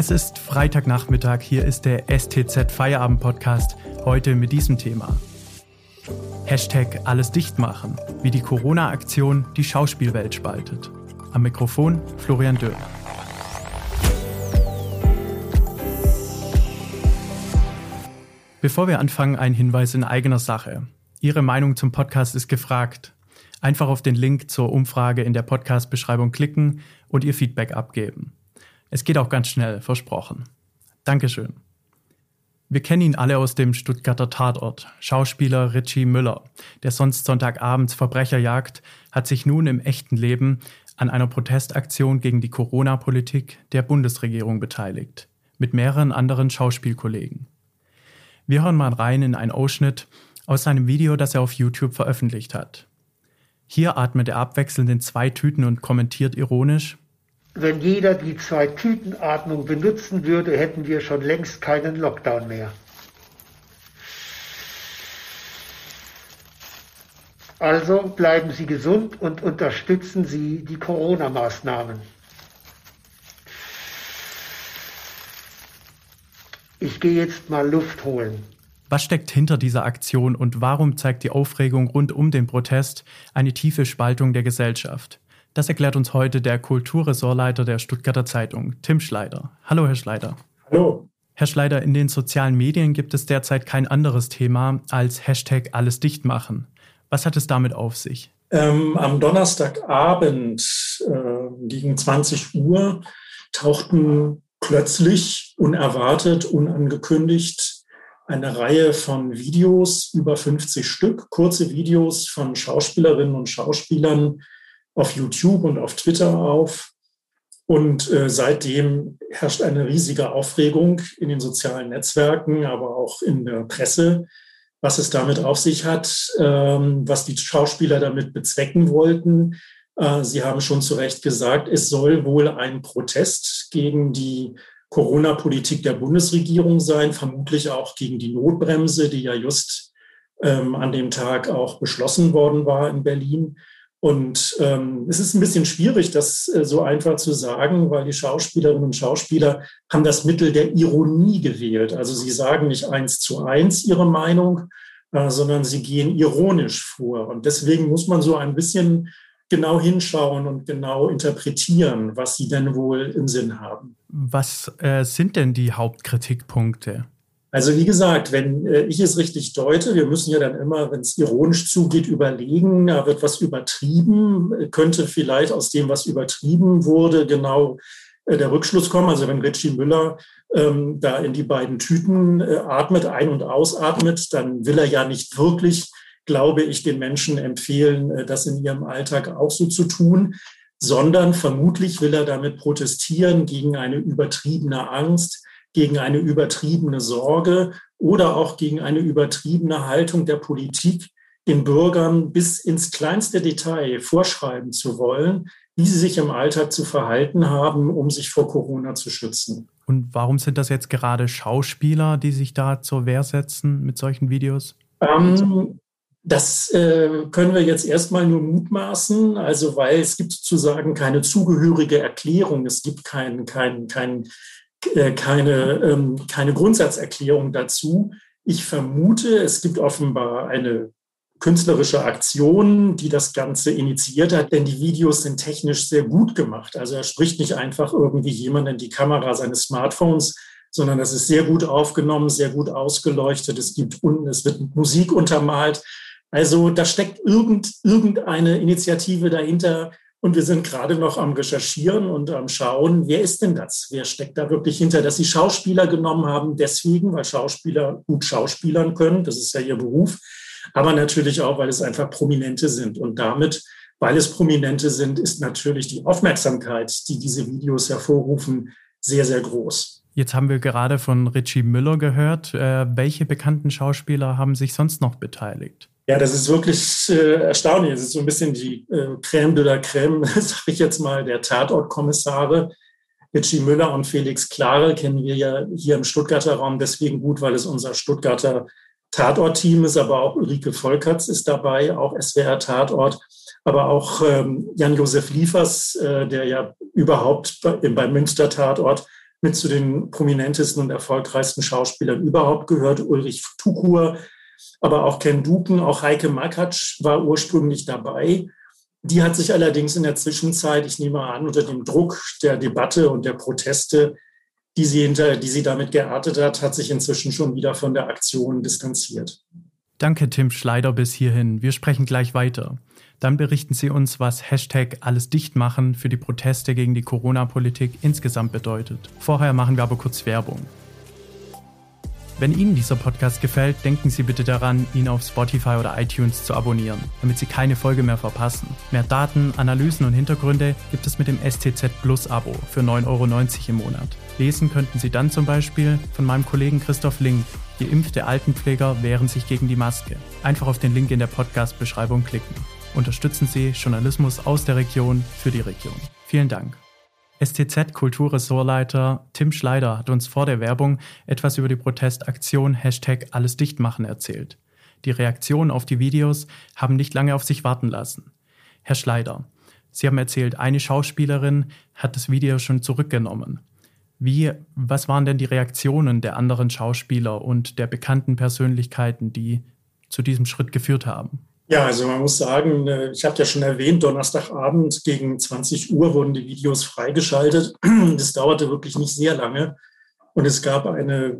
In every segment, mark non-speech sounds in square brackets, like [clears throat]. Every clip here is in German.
Es ist Freitagnachmittag, hier ist der STZ Feierabend Podcast, heute mit diesem Thema. Hashtag alles dicht machen, wie die Corona-Aktion die Schauspielwelt spaltet. Am Mikrofon Florian Dürr. Bevor wir anfangen, ein Hinweis in eigener Sache. Ihre Meinung zum Podcast ist gefragt. Einfach auf den Link zur Umfrage in der Podcast-Beschreibung klicken und Ihr Feedback abgeben. Es geht auch ganz schnell, versprochen. Dankeschön. Wir kennen ihn alle aus dem Stuttgarter Tatort. Schauspieler Richie Müller, der sonst Sonntagabends Verbrecher jagt, hat sich nun im echten Leben an einer Protestaktion gegen die Corona-Politik der Bundesregierung beteiligt, mit mehreren anderen Schauspielkollegen. Wir hören mal rein in einen Ausschnitt aus seinem Video, das er auf YouTube veröffentlicht hat. Hier atmet er abwechselnd in zwei Tüten und kommentiert ironisch, wenn jeder die Zwei-Tüten-Atmung benutzen würde, hätten wir schon längst keinen Lockdown mehr. Also bleiben Sie gesund und unterstützen Sie die Corona-Maßnahmen. Ich gehe jetzt mal Luft holen. Was steckt hinter dieser Aktion und warum zeigt die Aufregung rund um den Protest eine tiefe Spaltung der Gesellschaft? Das erklärt uns heute der Kulturressortleiter der Stuttgarter Zeitung, Tim Schleider. Hallo, Herr Schleider. Hallo. Herr Schleider, in den sozialen Medien gibt es derzeit kein anderes Thema als Hashtag alles dicht machen. Was hat es damit auf sich? Ähm, am Donnerstagabend äh, gegen 20 Uhr tauchten plötzlich, unerwartet, unangekündigt eine Reihe von Videos, über 50 Stück, kurze Videos von Schauspielerinnen und Schauspielern auf YouTube und auf Twitter auf. Und äh, seitdem herrscht eine riesige Aufregung in den sozialen Netzwerken, aber auch in der Presse, was es damit auf sich hat, ähm, was die Schauspieler damit bezwecken wollten. Äh, Sie haben schon zu Recht gesagt, es soll wohl ein Protest gegen die Corona-Politik der Bundesregierung sein, vermutlich auch gegen die Notbremse, die ja just ähm, an dem Tag auch beschlossen worden war in Berlin. Und ähm, es ist ein bisschen schwierig, das äh, so einfach zu sagen, weil die Schauspielerinnen und Schauspieler haben das Mittel der Ironie gewählt. Also sie sagen nicht eins zu eins ihre Meinung, äh, sondern sie gehen ironisch vor. Und deswegen muss man so ein bisschen genau hinschauen und genau interpretieren, was sie denn wohl im Sinn haben. Was äh, sind denn die Hauptkritikpunkte? Also wie gesagt, wenn äh, ich es richtig deute, wir müssen ja dann immer, wenn es ironisch zugeht, überlegen, da wird was übertrieben, könnte vielleicht aus dem, was übertrieben wurde, genau äh, der Rückschluss kommen. Also wenn Richie Müller ähm, da in die beiden Tüten äh, atmet, ein- und ausatmet, dann will er ja nicht wirklich, glaube ich, den Menschen empfehlen, äh, das in ihrem Alltag auch so zu tun, sondern vermutlich will er damit protestieren gegen eine übertriebene Angst, gegen eine übertriebene Sorge oder auch gegen eine übertriebene Haltung der Politik, den Bürgern bis ins kleinste Detail vorschreiben zu wollen, wie sie sich im Alltag zu verhalten haben, um sich vor Corona zu schützen. Und warum sind das jetzt gerade Schauspieler, die sich da zur Wehr setzen mit solchen Videos? Ähm, das äh, können wir jetzt erstmal nur mutmaßen, also weil es gibt sozusagen keine zugehörige Erklärung, es gibt kein, kein, kein äh, keine, ähm, keine Grundsatzerklärung dazu. Ich vermute, es gibt offenbar eine künstlerische Aktion, die das Ganze initiiert hat, denn die Videos sind technisch sehr gut gemacht. Also er spricht nicht einfach irgendwie jemand in die Kamera seines Smartphones, sondern das ist sehr gut aufgenommen, sehr gut ausgeleuchtet. Es gibt unten, es wird Musik untermalt. Also da steckt irgend, irgendeine Initiative dahinter, und wir sind gerade noch am Recherchieren und am Schauen, wer ist denn das? Wer steckt da wirklich hinter? Dass sie Schauspieler genommen haben, deswegen, weil Schauspieler gut Schauspielern können, das ist ja ihr Beruf, aber natürlich auch, weil es einfach Prominente sind. Und damit, weil es Prominente sind, ist natürlich die Aufmerksamkeit, die diese Videos hervorrufen, sehr, sehr groß. Jetzt haben wir gerade von Richie Müller gehört. Äh, welche bekannten Schauspieler haben sich sonst noch beteiligt? Ja, das ist wirklich äh, erstaunlich. Es ist so ein bisschen die äh, Crème de la Crème, [laughs] sage ich jetzt mal, der Tatortkommissare. Richie Müller und Felix Klare kennen wir ja hier im Stuttgarter Raum deswegen gut, weil es unser Stuttgarter Tatort-Team ist, aber auch Ulrike Volkerts ist dabei, auch SWR Tatort, aber auch ähm, Jan-Josef Liefers, äh, der ja überhaupt bei, beim Münster Tatort mit zu den prominentesten und erfolgreichsten Schauspielern überhaupt gehört. Ulrich Tukur, aber auch Ken Duken, auch Heike Makatsch war ursprünglich dabei. Die hat sich allerdings in der Zwischenzeit, ich nehme an, unter dem Druck der Debatte und der Proteste, die sie, hinter, die sie damit geartet hat, hat sich inzwischen schon wieder von der Aktion distanziert. Danke, Tim Schleider, bis hierhin. Wir sprechen gleich weiter. Dann berichten Sie uns, was Hashtag alles dicht machen für die Proteste gegen die Corona-Politik insgesamt bedeutet. Vorher machen wir aber kurz Werbung. Wenn Ihnen dieser Podcast gefällt, denken Sie bitte daran, ihn auf Spotify oder iTunes zu abonnieren, damit Sie keine Folge mehr verpassen. Mehr Daten, Analysen und Hintergründe gibt es mit dem STZ Plus Abo für 9,90 Euro im Monat. Lesen könnten Sie dann zum Beispiel von meinem Kollegen Christoph Link, Geimpfte Altenpfleger wehren sich gegen die Maske. Einfach auf den Link in der Podcast-Beschreibung klicken. Unterstützen Sie Journalismus aus der Region für die Region. Vielen Dank. STZ Kulturressortleiter Tim Schleider hat uns vor der Werbung etwas über die Protestaktion Hashtag alles dicht machen erzählt. Die Reaktionen auf die Videos haben nicht lange auf sich warten lassen. Herr Schleider, Sie haben erzählt, eine Schauspielerin hat das Video schon zurückgenommen. Wie, was waren denn die Reaktionen der anderen Schauspieler und der bekannten Persönlichkeiten, die zu diesem Schritt geführt haben? Ja, also man muss sagen, äh, ich habe ja schon erwähnt, Donnerstagabend gegen 20 Uhr wurden die Videos freigeschaltet. [clears throat] Das dauerte wirklich nicht sehr lange. Und es gab eine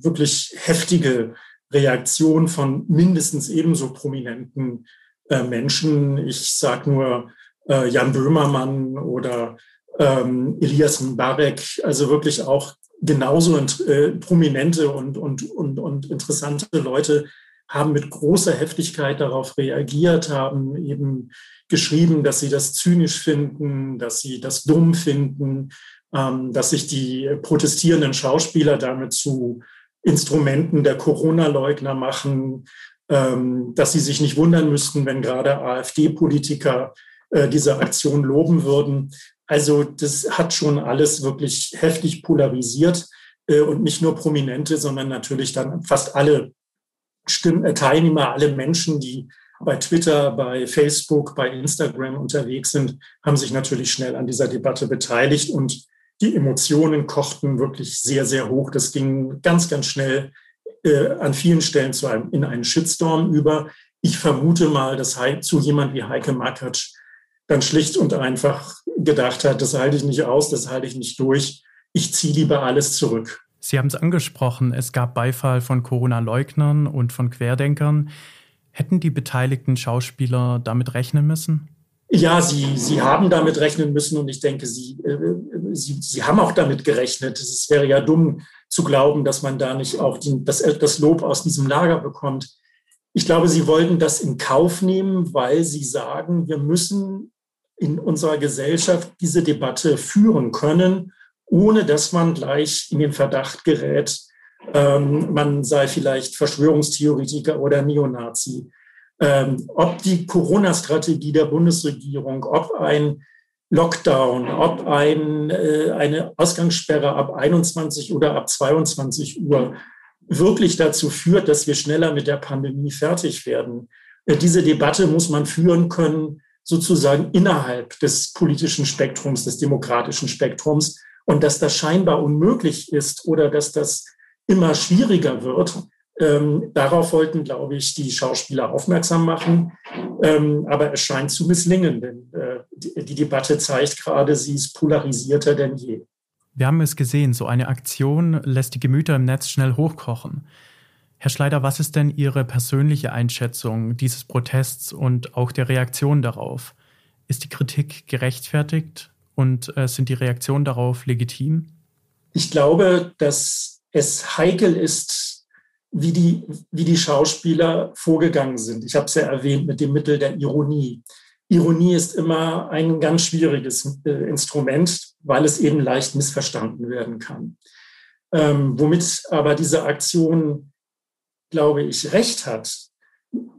wirklich heftige Reaktion von mindestens ebenso prominenten äh, Menschen. Ich sage nur äh, Jan Böhmermann oder ähm, Elias Mbarek, also wirklich auch genauso äh, prominente und, und, und, und interessante Leute, haben mit großer Heftigkeit darauf reagiert, haben eben geschrieben, dass sie das zynisch finden, dass sie das dumm finden, ähm, dass sich die protestierenden Schauspieler damit zu Instrumenten der Corona-Leugner machen, ähm, dass sie sich nicht wundern müssten, wenn gerade AfD-Politiker äh, diese Aktion loben würden. Also das hat schon alles wirklich heftig polarisiert äh, und nicht nur Prominente, sondern natürlich dann fast alle Stimm äh, Teilnehmer, alle Menschen, die bei Twitter, bei Facebook, bei Instagram unterwegs sind, haben sich natürlich schnell an dieser Debatte beteiligt und die Emotionen kochten wirklich sehr, sehr hoch. Das ging ganz, ganz schnell äh, an vielen Stellen zu einem, in einen Shitstorm über. Ich vermute mal, dass zu jemand wie Heike Makatsch dann schlicht und einfach gedacht hat, das halte ich nicht aus, das halte ich nicht durch. Ich ziehe lieber alles zurück. Sie haben es angesprochen, es gab Beifall von Corona-Leugnern und von Querdenkern. Hätten die beteiligten Schauspieler damit rechnen müssen? Ja, sie, sie haben damit rechnen müssen und ich denke, sie, äh, sie, sie haben auch damit gerechnet. Es wäre ja dumm zu glauben, dass man da nicht auch die, das, das Lob aus diesem Lager bekommt. Ich glaube, sie wollten das in Kauf nehmen, weil sie sagen, wir müssen in unserer Gesellschaft diese Debatte führen können ohne dass man gleich in den Verdacht gerät, ähm, man sei vielleicht Verschwörungstheoretiker oder Neonazi. Ähm, ob die Corona-Strategie der Bundesregierung, ob ein Lockdown, ob ein, äh, eine Ausgangssperre ab 21 oder ab 22 Uhr wirklich dazu führt, dass wir schneller mit der Pandemie fertig werden. Äh, diese Debatte muss man führen können, sozusagen innerhalb des politischen Spektrums, des demokratischen Spektrums und dass das scheinbar unmöglich ist oder dass das immer schwieriger wird, ähm, darauf wollten, glaube ich, die Schauspieler aufmerksam machen. Ähm, aber es scheint zu misslingen, denn äh, die, die Debatte zeigt gerade, sie ist polarisierter denn je. Wir haben es gesehen, so eine Aktion lässt die Gemüter im Netz schnell hochkochen. Herr Schleider, was ist denn Ihre persönliche Einschätzung dieses Protests und auch der Reaktion darauf? Ist die Kritik gerechtfertigt? Und äh, sind die Reaktionen darauf legitim? Ich glaube, dass es heikel ist, wie die, wie die Schauspieler vorgegangen sind. Ich habe es ja erwähnt mit dem Mittel der Ironie. Ironie ist immer ein ganz schwieriges äh, Instrument, weil es eben leicht missverstanden werden kann. Ähm, womit aber diese Aktion, glaube ich, recht hat,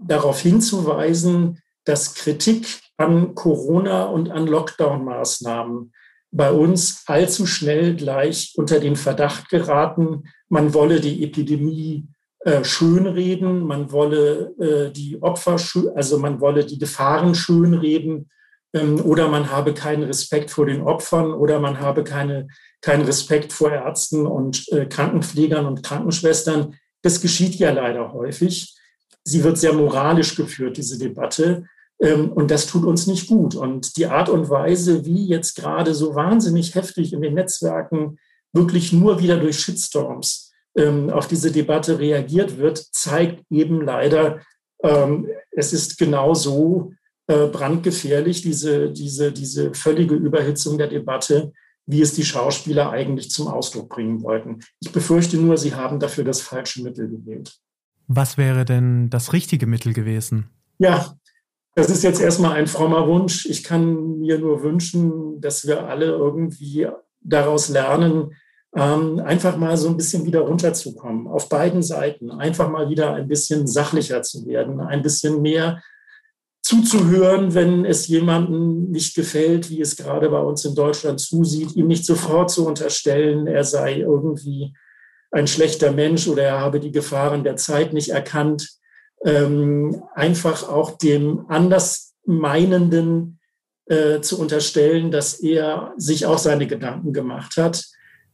darauf hinzuweisen, dass Kritik an Corona und an Lockdown-Maßnahmen bei uns allzu schnell gleich unter den Verdacht geraten, man wolle die Epidemie äh, schönreden, man wolle äh, die Opfer, also man wolle die Gefahren schönreden ähm, oder man habe keinen Respekt vor den Opfern oder man habe keine, keinen Respekt vor Ärzten und äh, Krankenpflegern und Krankenschwestern. Das geschieht ja leider häufig. Sie wird sehr moralisch geführt, diese Debatte. Ähm, und das tut uns nicht gut. Und die Art und Weise, wie jetzt gerade so wahnsinnig heftig in den Netzwerken wirklich nur wieder durch Shitstorms ähm, auf diese Debatte reagiert wird, zeigt eben leider, ähm, es ist genau so äh, brandgefährlich, diese, diese, diese völlige Überhitzung der Debatte, wie es die Schauspieler eigentlich zum Ausdruck bringen wollten. Ich befürchte nur, sie haben dafür das falsche Mittel gewählt. Was wäre denn das richtige Mittel gewesen? Ja, das ist jetzt erstmal ein frommer Wunsch. Ich kann mir nur wünschen, dass wir alle irgendwie daraus lernen, ähm, einfach mal so ein bisschen wieder runterzukommen, auf beiden Seiten, einfach mal wieder ein bisschen sachlicher zu werden, ein bisschen mehr zuzuhören, wenn es jemandem nicht gefällt, wie es gerade bei uns in Deutschland zusieht, ihm nicht sofort zu unterstellen, er sei irgendwie ein schlechter Mensch oder er habe die Gefahren der Zeit nicht erkannt, ähm, einfach auch dem Andersmeinenden äh, zu unterstellen, dass er sich auch seine Gedanken gemacht hat.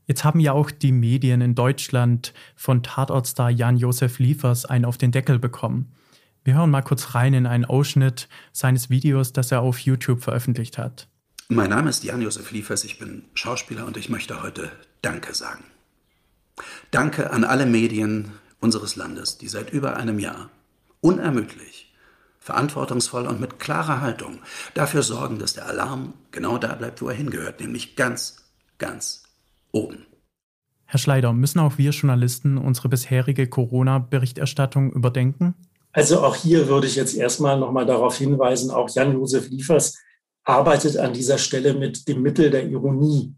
Jetzt haben ja auch die Medien in Deutschland von Tatortstar Jan-Josef Liefers einen auf den Deckel bekommen. Wir hören mal kurz rein in einen Ausschnitt seines Videos, das er auf YouTube veröffentlicht hat. Mein Name ist Jan-Josef Liefers, ich bin Schauspieler und ich möchte heute Danke sagen. Danke an alle Medien unseres Landes, die seit über einem Jahr unermüdlich, verantwortungsvoll und mit klarer Haltung dafür sorgen, dass der Alarm genau da bleibt, wo er hingehört, nämlich ganz, ganz oben. Herr Schleider, müssen auch wir Journalisten unsere bisherige Corona-Berichterstattung überdenken? Also auch hier würde ich jetzt erstmal nochmal darauf hinweisen, auch Jan-Josef Liefers arbeitet an dieser Stelle mit dem Mittel der Ironie.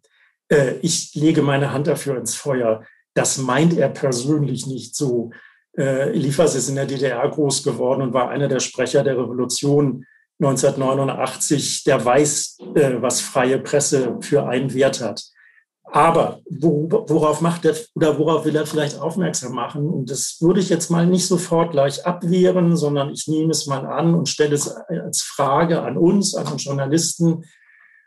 Äh, ich lege meine Hand dafür ins Feuer. Das meint er persönlich nicht so. Äh, Liefers ist in der DDR groß geworden und war einer der Sprecher der Revolution 1989. Der weiß, äh, was freie Presse für einen Wert hat. Aber worauf macht er oder worauf will er vielleicht aufmerksam machen? Und das würde ich jetzt mal nicht sofort gleich abwehren, sondern ich nehme es mal an und stelle es als Frage an uns, an den Journalisten.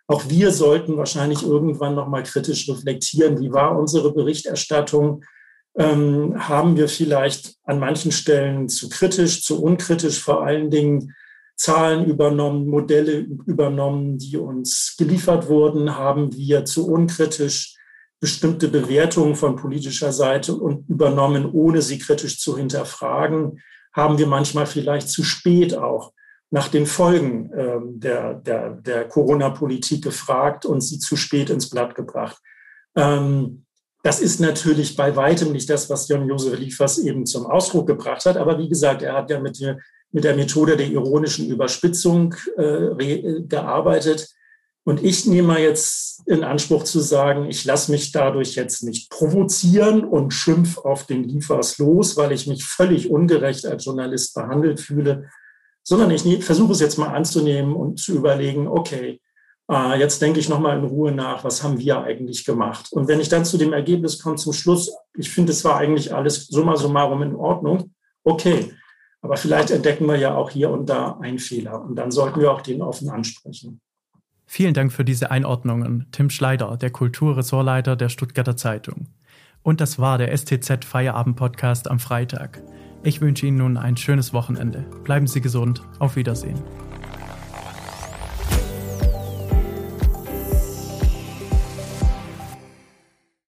Auch wir sollten wahrscheinlich irgendwann noch mal kritisch reflektieren, wie war unsere Berichterstattung? Ähm, haben wir vielleicht an manchen Stellen zu kritisch, zu unkritisch vor allen Dingen Zahlen übernommen, Modelle übernommen, die uns geliefert wurden, haben wir zu unkritisch bestimmte Bewertungen von politischer Seite und übernommen, ohne sie kritisch zu hinterfragen, haben wir manchmal vielleicht zu spät auch nach den Folgen äh, der, der, der Corona-Politik gefragt und sie zu spät ins Blatt gebracht. Ähm, das ist natürlich bei weitem nicht das, was Jon Josef Liefers eben zum Ausdruck gebracht hat. Aber wie gesagt, er hat ja mit der mit der Methode der ironischen Überspitzung äh, gearbeitet. Und ich nehme jetzt in Anspruch zu sagen, ich lasse mich dadurch jetzt nicht provozieren und schimpf auf den Liefers los, weil ich mich völlig ungerecht als Journalist behandelt fühle, sondern ich versuche es jetzt mal anzunehmen und zu überlegen, okay, äh, jetzt denke ich nochmal in Ruhe nach, was haben wir eigentlich gemacht? Und wenn ich dann zu dem Ergebnis komme zum Schluss, ich finde, es war eigentlich alles summa summarum in Ordnung, okay, aber vielleicht entdecken wir ja auch hier und da einen Fehler und dann sollten wir auch den offen ansprechen. Vielen Dank für diese Einordnungen, Tim Schleider, der Kulturressortleiter der Stuttgarter Zeitung. Und das war der STZ Feierabend Podcast am Freitag. Ich wünsche Ihnen nun ein schönes Wochenende. Bleiben Sie gesund. Auf Wiedersehen.